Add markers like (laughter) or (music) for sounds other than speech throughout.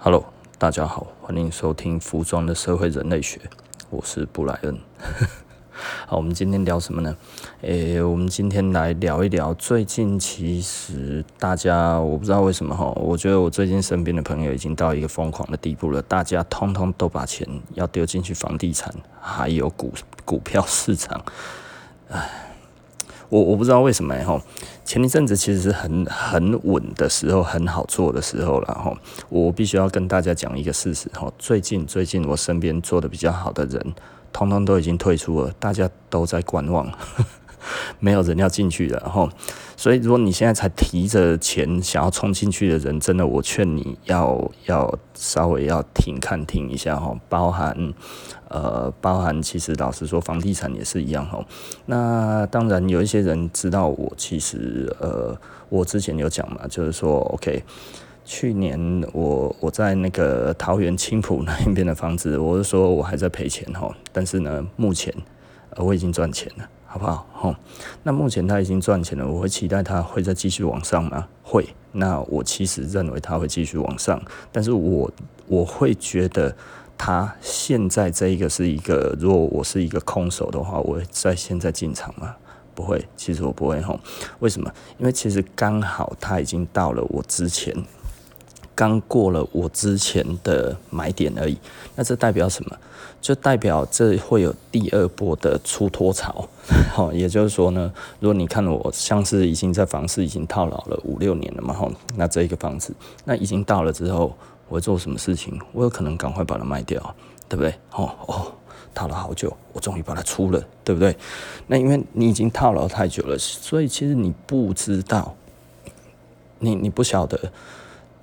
Hello，大家好，欢迎收听《服装的社会人类学》，我是布莱恩。(laughs) 好，我们今天聊什么呢？诶、我们今天来聊一聊最近，其实大家我不知道为什么哈，我觉得我最近身边的朋友已经到一个疯狂的地步了，大家通通都把钱要丢进去房地产，还有股股票市场，唉。我我不知道为什么哈，前一阵子其实是很很稳的时候，很好做的时候了吼。我必须要跟大家讲一个事实吼，最近最近我身边做的比较好的人，通通都已经退出了，大家都在观望。没有人要进去了，哈，所以如果你现在才提着钱想要冲进去的人，真的，我劝你要要稍微要停看停一下哈，包含呃，包含其实老实说，房地产也是一样哈。那当然有一些人知道我，其实呃，我之前有讲嘛，就是说，OK，去年我我在那个桃园青埔那边的房子，我是说我还在赔钱哈，但是呢，目前呃我已经赚钱了。好好？吼，那目前他已经赚钱了，我会期待他会再继续往上吗？会。那我其实认为他会继续往上，但是我我会觉得他现在这一个是一个，如果我是一个空手的话，我会在现在进场吗？不会，其实我不会吼。为什么？因为其实刚好他已经到了我之前。刚过了我之前的买点而已，那这代表什么？就代表这会有第二波的出脱潮。好，也就是说呢，如果你看我像是已经在房市已经套牢了五六年了嘛，哈，那这一个房子，那已经到了之后，我做什么事情？我有可能赶快把它卖掉，对不对？哦哦，套了好久，我终于把它出了，对不对？那因为你已经套牢太久了，所以其实你不知道，你你不晓得。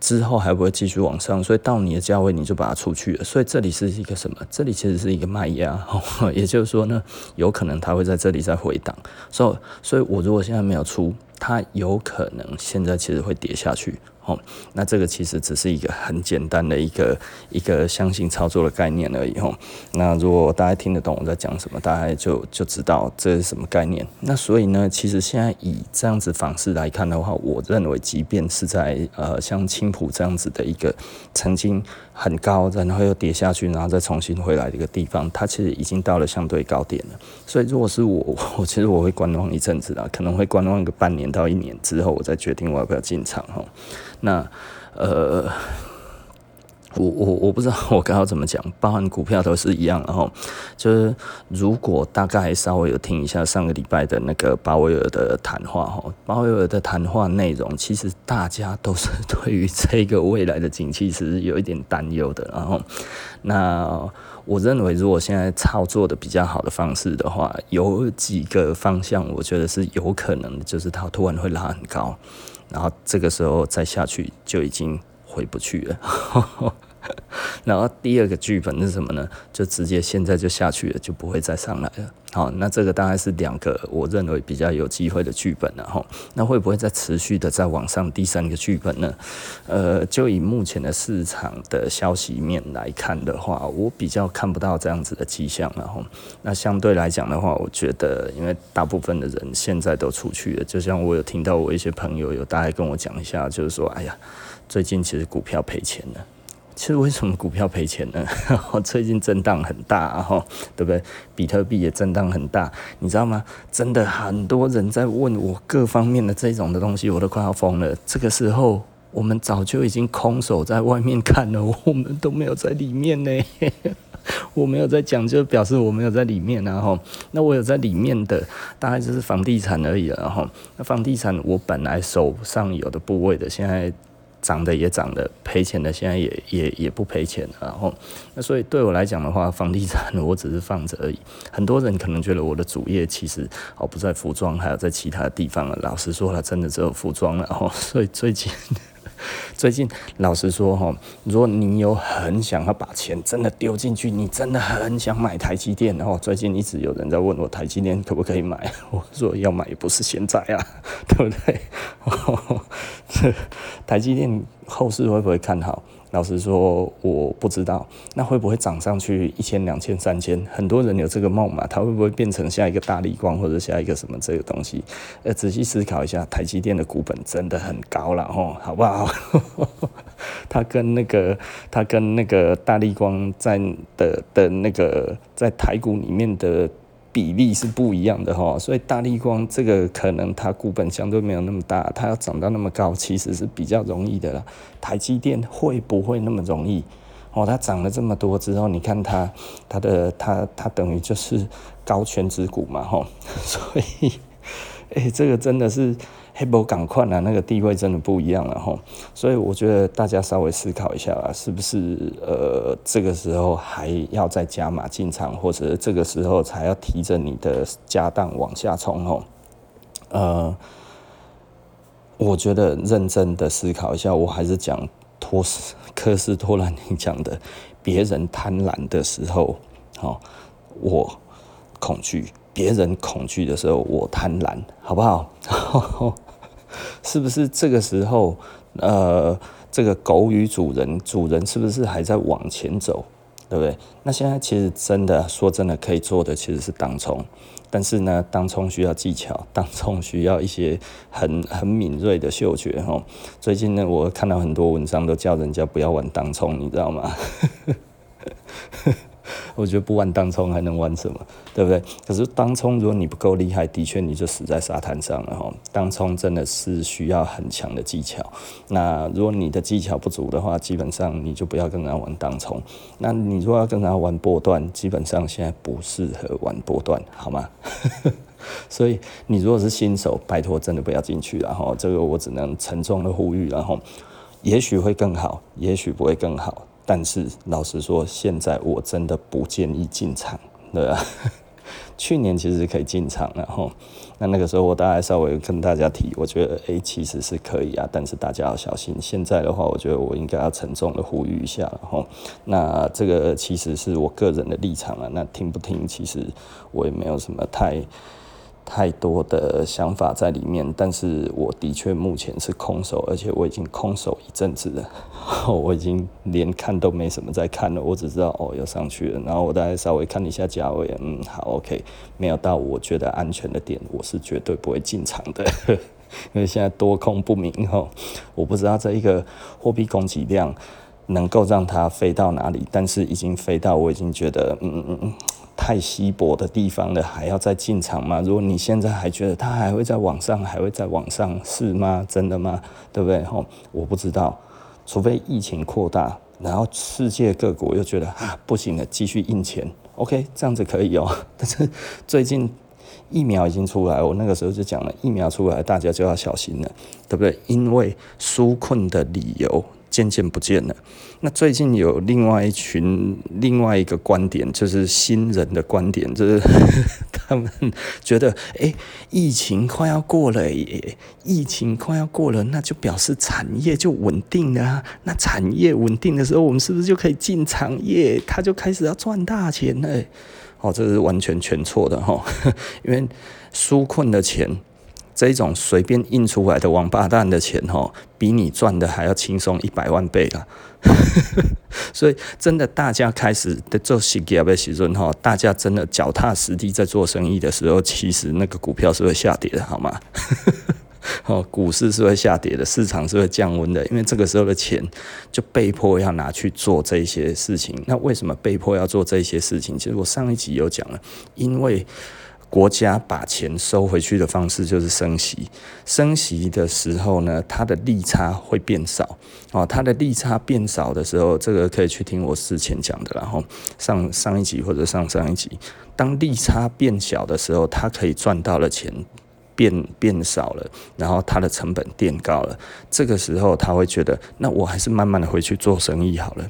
之后还不会继续往上，所以到你的价位你就把它出去了。所以这里是一个什么？这里其实是一个卖压，(laughs) 也就是说呢，有可能它会在这里再回档。所以，所以我如果现在没有出，它有可能现在其实会跌下去。哦，那这个其实只是一个很简单的一个一个相信操作的概念而已。吼，那如果大家听得懂我在讲什么，大家就就知道这是什么概念。那所以呢，其实现在以这样子方式来看的话，我认为，即便是在呃像青浦这样子的一个曾经很高，然后又跌下去，然后再重新回来的一个地方，它其实已经到了相对高点了。所以如果是我，(laughs) 我其实我会观望一阵子啦，可能会观望个半年到一年之后，我再决定我要不要进场。吼。那，呃，我我我不知道我刚刚怎么讲，包含股票都是一样的哈。就是如果大概稍微有听一下上个礼拜的那个鲍威尔的谈话哈，鲍威尔的谈话内容，其实大家都是 (laughs) 对于这个未来的景气是有一点担忧的。然后，那我认为如果现在操作的比较好的方式的话，有几个方向，我觉得是有可能，就是它突然会拉很高。然后这个时候再下去就已经回不去了。(laughs) 然后第二个剧本是什么呢？就直接现在就下去了，就不会再上来了。好，那这个大概是两个我认为比较有机会的剧本了哈。那会不会再持续的再往上？第三个剧本呢？呃，就以目前的市场的消息面来看的话，我比较看不到这样子的迹象了哈。那相对来讲的话，我觉得因为大部分的人现在都出去了，就像我有听到我一些朋友有大概跟我讲一下，就是说，哎呀，最近其实股票赔钱了。其实为什么股票赔钱呢？(laughs) 最近震荡很大，哈，对不对？比特币也震荡很大，你知道吗？真的很多人在问我各方面的这种的东西，我都快要疯了。这个时候，我们早就已经空手在外面看了，我们都没有在里面呢。(laughs) 我没有在讲，就表示我没有在里面，然后那我有在里面的，大概就是房地产而已，然后那房地产我本来手上有的部位的，现在。涨的也涨了，赔钱的现在也也也不赔钱，然后那所以对我来讲的话，房地产 (laughs) 我只是放着而已。很多人可能觉得我的主业其实哦不在服装，还有在其他地方了。老实说了，真的只有服装了，然后所以最近。(laughs) 最近老实说哈，如果你有很想要把钱真的丢进去，你真的很想买台积电，然后最近一直有人在问我台积电可不可以买，(laughs) 我说要买也不是现在啊，(laughs) 对不对？台积电后市会不会看好？老实说，我不知道，那会不会涨上去一千、两千、三千？很多人有这个梦嘛，它会不会变成下一个大立光或者下一个什么这个东西？呃，仔细思考一下，台积电的股本真的很高了哦，好不好？(laughs) 它跟那个它跟那个大立光在的的那个在台股里面的比例是不一样的哈，所以大立光这个可能它股本相对没有那么大，它要涨到那么高其实是比较容易的了。台积电会不会那么容易？哦，它涨了这么多之后，你看它它的它它等于就是高权值股嘛哈，所以 (laughs) 哎、这个真的是。黑博赶快啊，那个地位真的不一样了哈，所以我觉得大家稍微思考一下啦，是不是呃这个时候还要再加码进场，或者这个时候才要提着你的家当往下冲吼？呃，我觉得认真的思考一下，我还是讲托斯科斯托兰尼讲的，别人贪婪的时候，哦，我恐惧。别人恐惧的时候，我贪婪，好不好？(laughs) 是不是这个时候，呃，这个狗与主人，主人是不是还在往前走，对不对？那现在其实真的说真的，可以做的其实是当冲，但是呢，当冲需要技巧，(laughs) 当冲需要一些很很敏锐的嗅觉哈。最近呢，我看到很多文章都叫人家不要玩当冲，你知道吗？(laughs) 我觉得不玩当冲还能玩什么，对不对？可是当冲如果你不够厉害，的确你就死在沙滩上了哈。当冲真的是需要很强的技巧。那如果你的技巧不足的话，基本上你就不要跟他玩当冲。那你如果要跟他玩波段，基本上现在不适合玩波段，好吗？(laughs) 所以你如果是新手，拜托真的不要进去，然后这个我只能沉重的呼吁，然后也许会更好，也许不会更好。但是老实说，现在我真的不建议进场，对吧？(laughs) 去年其实可以进场，然后那那个时候我大概稍微跟大家提，我觉得诶、其实是可以啊，但是大家要小心。现在的话，我觉得我应该要沉重的呼吁一下，然后那这个其实是我个人的立场啊，那听不听，其实我也没有什么太。太多的想法在里面，但是我的确目前是空手，而且我已经空手一阵子了，(laughs) 我已经连看都没什么在看了，我只知道哦要上去了，然后我大概稍微看一下价位，嗯，好，OK，没有到我觉得安全的点，我是绝对不会进场的，因 (laughs) 为现在多空不明哈，我不知道这一个货币供给量能够让它飞到哪里，但是已经飞到，我已经觉得嗯嗯嗯。太稀薄的地方了，还要再进场吗？如果你现在还觉得它还会在往上，还会在往上，是吗？真的吗？对不对？吼，我不知道，除非疫情扩大，然后世界各国又觉得啊不行了，继续印钱，OK，这样子可以哦。(laughs) 但是最近疫苗已经出来，我那个时候就讲了，疫苗出来大家就要小心了，对不对？因为纾困的理由。渐渐不见了。那最近有另外一群另外一个观点，就是新人的观点，就是 (laughs) 他们觉得，哎、疫情快要过了耶，疫情快要过了，那就表示产业就稳定了啊。那产业稳定的时候，我们是不是就可以进产业？他就开始要赚大钱了。哦，这是完全全错的哈，(laughs) 因为纾困的钱。这一种随便印出来的王八蛋的钱，吼，比你赚的还要轻松一百万倍了。(laughs) 所以，真的，大家开始在做事业的时阵，哈，大家真的脚踏实地在做生意的时候，其实那个股票是会下跌的，好吗？(laughs) 哦，股市是会下跌的，市场是会降温的，因为这个时候的钱就被迫要拿去做这些事情。那为什么被迫要做这些事情？其实我上一集有讲了，因为。国家把钱收回去的方式就是升息，升息的时候呢，它的利差会变少哦。它的利差变少的时候，这个可以去听我之前讲的，然后上上一集或者上上一集，当利差变小的时候，它可以赚到的钱变变少了，然后它的成本垫高了，这个时候他会觉得，那我还是慢慢的回去做生意好了。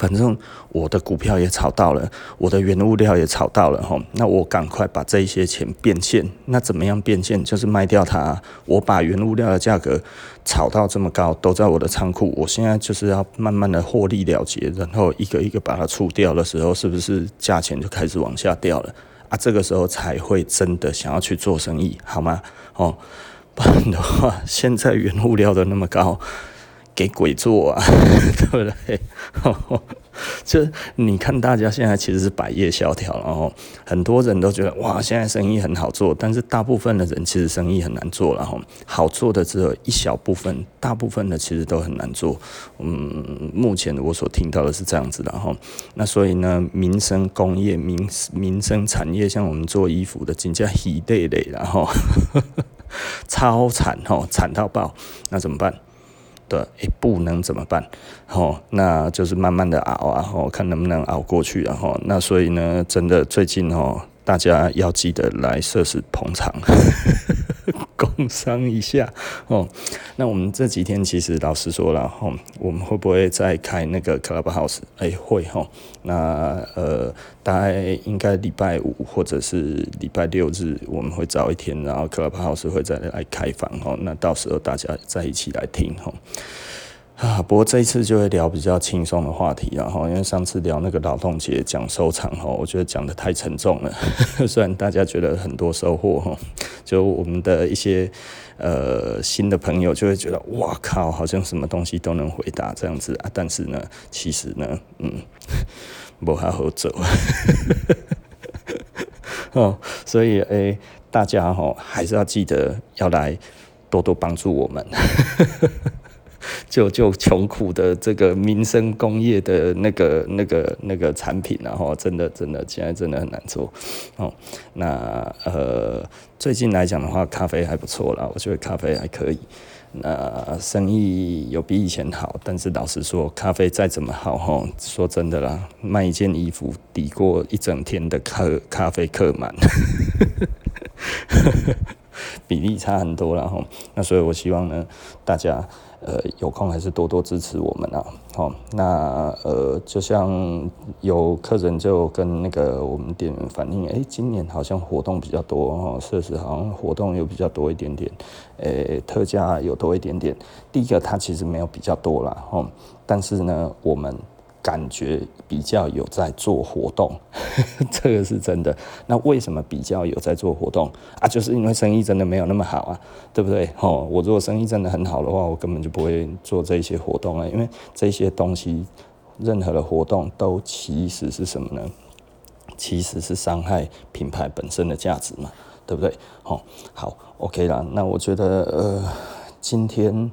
反正我的股票也炒到了，我的原物料也炒到了哈，那我赶快把这一些钱变现。那怎么样变现？就是卖掉它。我把原物料的价格炒到这么高，都在我的仓库。我现在就是要慢慢的获利了结，然后一个一个把它出掉的时候，是不是价钱就开始往下掉了啊？这个时候才会真的想要去做生意，好吗？哦，不然的话，(laughs) 现在原物料都那么高。给鬼做啊，(laughs) 对不对？(laughs) 就你看，大家现在其实是百业萧条，然后很多人都觉得哇，现在生意很好做，但是大部分的人其实生意很难做，然后好做的只有一小部分，大部分的其实都很难做。嗯，目前我所听到的是这样子的哈。那所以呢，民生工业、民民生产业，像我们做衣服的，真叫一累累，然 (laughs) 后超惨哈，惨到爆，那怎么办？的一步能怎么办？吼，那就是慢慢的熬啊，吼，看能不能熬过去，然后那所以呢，真的最近哦，大家要记得来设施捧场。共商一下哦，那我们这几天其实老实说了哈，我们会不会再开那个 Clubhouse？哎，会哈。那呃，大概应该礼拜五或者是礼拜六日，我们会早一天，然后 Clubhouse 会再来开房哈。那到时候大家再一起来听哈。啊，不过这一次就会聊比较轻松的话题，然后因为上次聊那个劳动节讲收场哈，我觉得讲得太沉重了。(laughs) 虽然大家觉得很多收获哈，就我们的一些呃新的朋友就会觉得哇靠，好像什么东西都能回答这样子啊，但是呢，其实呢，嗯，(laughs) 不好好走。(laughs) 哦，所以诶、欸，大家哈还是要记得要来多多帮助我们。(laughs) 就就穷苦的这个民生工业的那个那个那个产品，然后真的真的现在真的很难做哦。那呃，最近来讲的话，咖啡还不错啦，我觉得咖啡还可以。那生意有比以前好，但是老实说，咖啡再怎么好哈，说真的啦，卖一件衣服抵过一整天的咖咖啡客满，(laughs) 比例差很多了哈。那所以我希望呢，大家。呃，有空还是多多支持我们啊！好，那呃，就像有客人就跟那个我们店员反映，哎，今年好像活动比较多哦，设施好像活动又比较多一点点，诶，特价有多一点点。第一个，它其实没有比较多啦，哈，但是呢，我们。感觉比较有在做活动，(laughs) 这个是真的。那为什么比较有在做活动啊？就是因为生意真的没有那么好啊，对不对？哦，我如果生意真的很好的话，我根本就不会做这些活动了，因为这些东西，任何的活动都其实是什么呢？其实是伤害品牌本身的价值嘛，对不对？哦，好，OK 啦。那我觉得，呃，今天。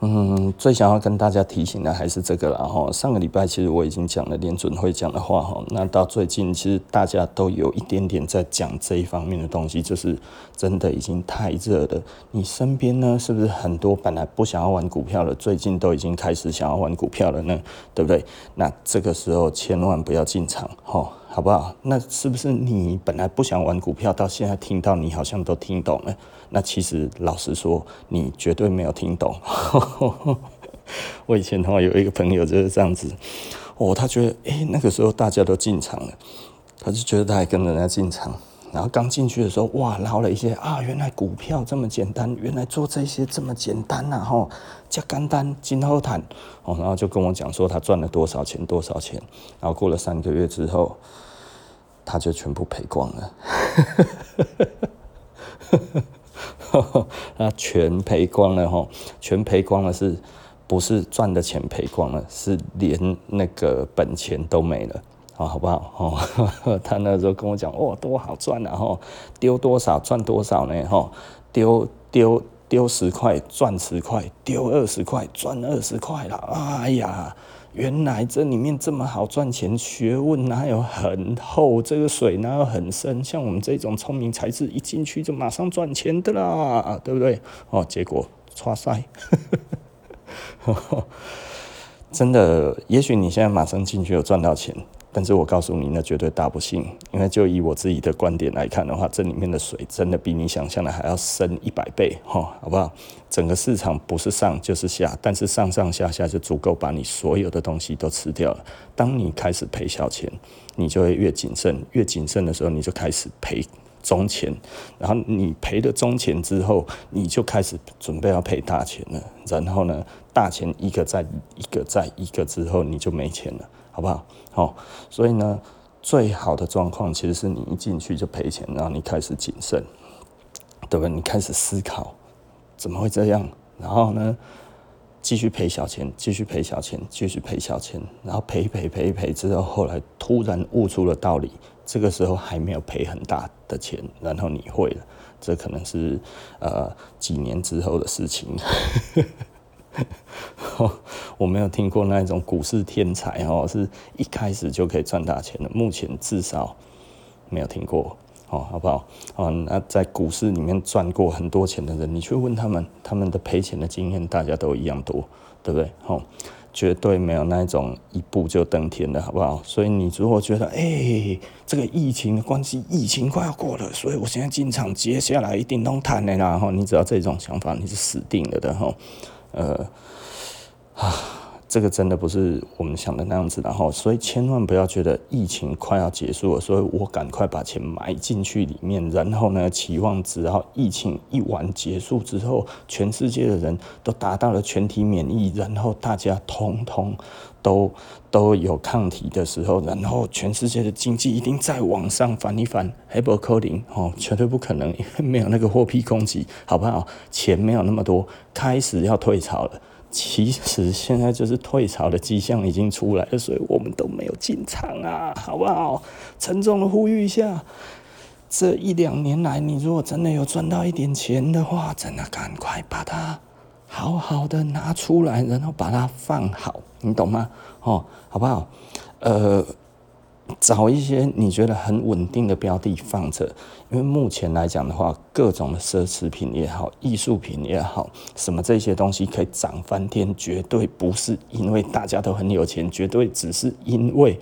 嗯，最想要跟大家提醒的还是这个了哈。上个礼拜其实我已经讲了联准会讲的话哈。那到最近其实大家都有一点点在讲这一方面的东西，就是真的已经太热了。你身边呢，是不是很多本来不想要玩股票的，最近都已经开始想要玩股票了呢？对不对？那这个时候千万不要进场哈，好不好？那是不是你本来不想玩股票，到现在听到你好像都听懂了？那其实老实说，你绝对没有听懂。(laughs) 我以前的话有一个朋友就是这样子，哦，他觉得诶、那个时候大家都进场了，他就觉得他还跟人家进场，然后刚进去的时候，哇，捞了一些啊，原来股票这么简单，原来做这些这么简单呐，吼，加简单今后谈，哦，然后就跟我讲说他赚了多少钱多少钱，然后过了三个月之后，他就全部赔光了。(laughs) 那全赔光了哈，全赔光了是，不是赚的钱赔光了，是连那个本钱都没了，好不好？哦，(laughs) 他那时候跟我讲，哇，多好赚啊！哈，丢多少赚多少呢？哈，丢丢丢十块赚十块，丢二十块赚二十块了，哎呀！原来这里面这么好赚钱，学问哪有很厚？这个水哪有很深？像我们这种聪明才智，一进去就马上赚钱的啦，对不对？哦，结果唰塞，(laughs) 真的，也许你现在马上进去有赚到钱。但是我告诉你，那绝对大不幸，因为就以我自己的观点来看的话，这里面的水真的比你想象的还要深一百倍，哈，好不好？整个市场不是上就是下，但是上上下下就足够把你所有的东西都吃掉了。当你开始赔小钱，你就会越谨慎，越谨慎的时候，你就开始赔中钱，然后你赔了中钱之后，你就开始准备要赔大钱了。然后呢，大钱一个再一个再一个之后，你就没钱了。好不好？哦，所以呢，最好的状况其实是你一进去就赔钱，然后你开始谨慎，对不对？你开始思考怎么会这样，然后呢，继续赔小钱，继续赔小钱，继续赔小钱，然后赔赔赔赔之后，后来突然悟出了道理，这个时候还没有赔很大的钱，然后你会了，这可能是呃几年之后的事情。(laughs) 我没有听过那种股市天才哦，是一开始就可以赚大钱的，目前至少没有听过。哦，好不好？哦，那在股市里面赚过很多钱的人，你去问他们，他们的赔钱的经验，大家都一样多，对不对？哦，绝对没有那种一步就登天的，好不好？所以你如果觉得，哎、这个疫情的关系，疫情快要过了，所以我现在进场，接下来一定能谈的啦。然后你只要这种想法，你是死定了的，哈，呃，啊。这个真的不是我们想的那样子，然后，所以千万不要觉得疫情快要结束了，所以我赶快把钱埋进去里面，然后呢，期望只要疫情一完结束之后，全世界的人都达到了全体免疫，然后大家通通都 (laughs) 都有抗体的时候，然后全世界的经济一定再往上翻一翻，还不可能哦，绝对不可能，因为没有那个货币供给，好不好？钱没有那么多，开始要退潮了。其实现在就是退潮的迹象已经出来了，所以我们都没有进场啊，好不好？沉重的呼吁一下，这一两年来，你如果真的有赚到一点钱的话，真的赶快把它好好的拿出来，然后把它放好，你懂吗？哦，好不好？呃。找一些你觉得很稳定的标的放着，因为目前来讲的话，各种的奢侈品也好，艺术品也好，什么这些东西可以涨翻天，绝对不是因为大家都很有钱，绝对只是因为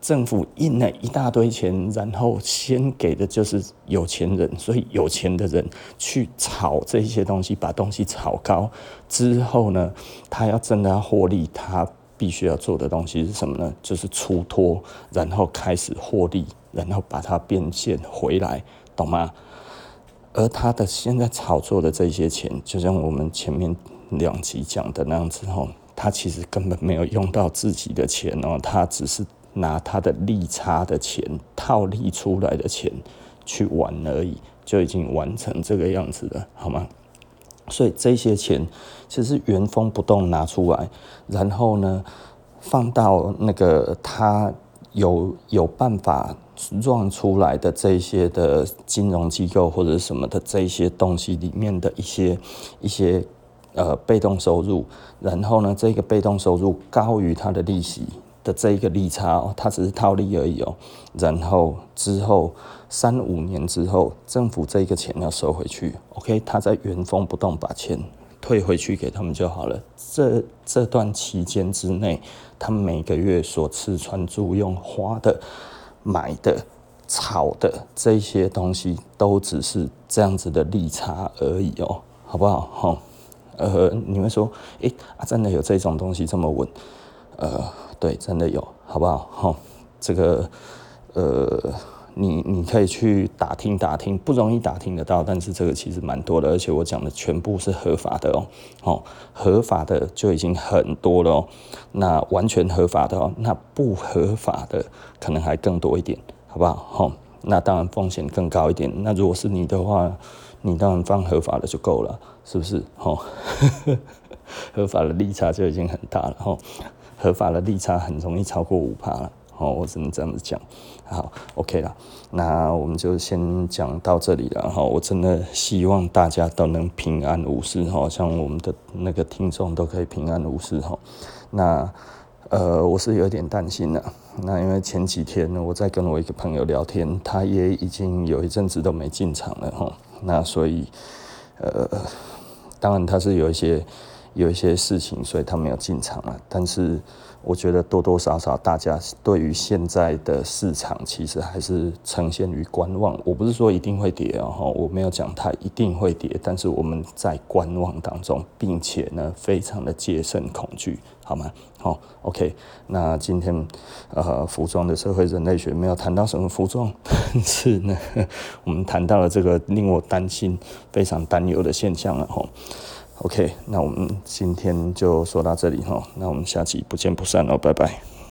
政府印了一大堆钱，然后先给的就是有钱人，所以有钱的人去炒这些东西，把东西炒高之后呢，他要真的要获利，他。必须要做的东西是什么呢？就是出脱，然后开始获利，然后把它变现回来，懂吗？而他的现在炒作的这些钱，就像我们前面两集讲的那样子哦，他其实根本没有用到自己的钱哦，他只是拿他的利差的钱套利出来的钱去玩而已，就已经完成这个样子了，好吗？所以这些钱其实原封不动拿出来，然后呢，放到那个他有有办法 run 出来的这些的金融机构或者什么的这些东西里面的一些一些呃被动收入，然后呢，这个被动收入高于他的利息的这一个利差哦，它只是套利而已哦，然后之后。三五年之后，政府这个钱要收回去，OK，他在原封不动把钱退回去给他们就好了。这这段期间之内，他们每个月所吃穿住用花的、买的、炒的这些东西，都只是这样子的利差而已哦，好不好？哈，呃，你们说，诶，啊，真的有这种东西这么稳？呃，对，真的有，好不好？哈，这个，呃。你你可以去打听打听，不容易打听得到，但是这个其实蛮多的，而且我讲的全部是合法的哦，哦，合法的就已经很多了哦，那完全合法的哦，那不合法的可能还更多一点，好不好？哈，那当然风险更高一点。那如果是你的话，你当然放合法的就够了，是不是？哈，(laughs) 合法的利差就已经很大了，哈，合法的利差很容易超过五趴了。哦，我只能这样子讲，好，OK 了，那我们就先讲到这里了哈。我真的希望大家都能平安无事哈，像我们的那个听众都可以平安无事哈。那呃，我是有点担心的，那因为前几天呢，我在跟我一个朋友聊天，他也已经有一阵子都没进场了哈。那所以呃，当然他是有一些有一些事情，所以他没有进场了，但是。我觉得多多少少大家对于现在的市场其实还是呈现于观望。我不是说一定会跌哦，我没有讲它一定会跌，但是我们在观望当中，并且呢非常的戒慎恐惧，好吗？好，OK。那今天呃服装的社会人类学没有谈到什么服装，(laughs) 但是呢 (laughs) 我们谈到了这个令我担心、非常担忧的现象了哈。OK，那我们今天就说到这里哈，那我们下期不见不散哦，拜拜。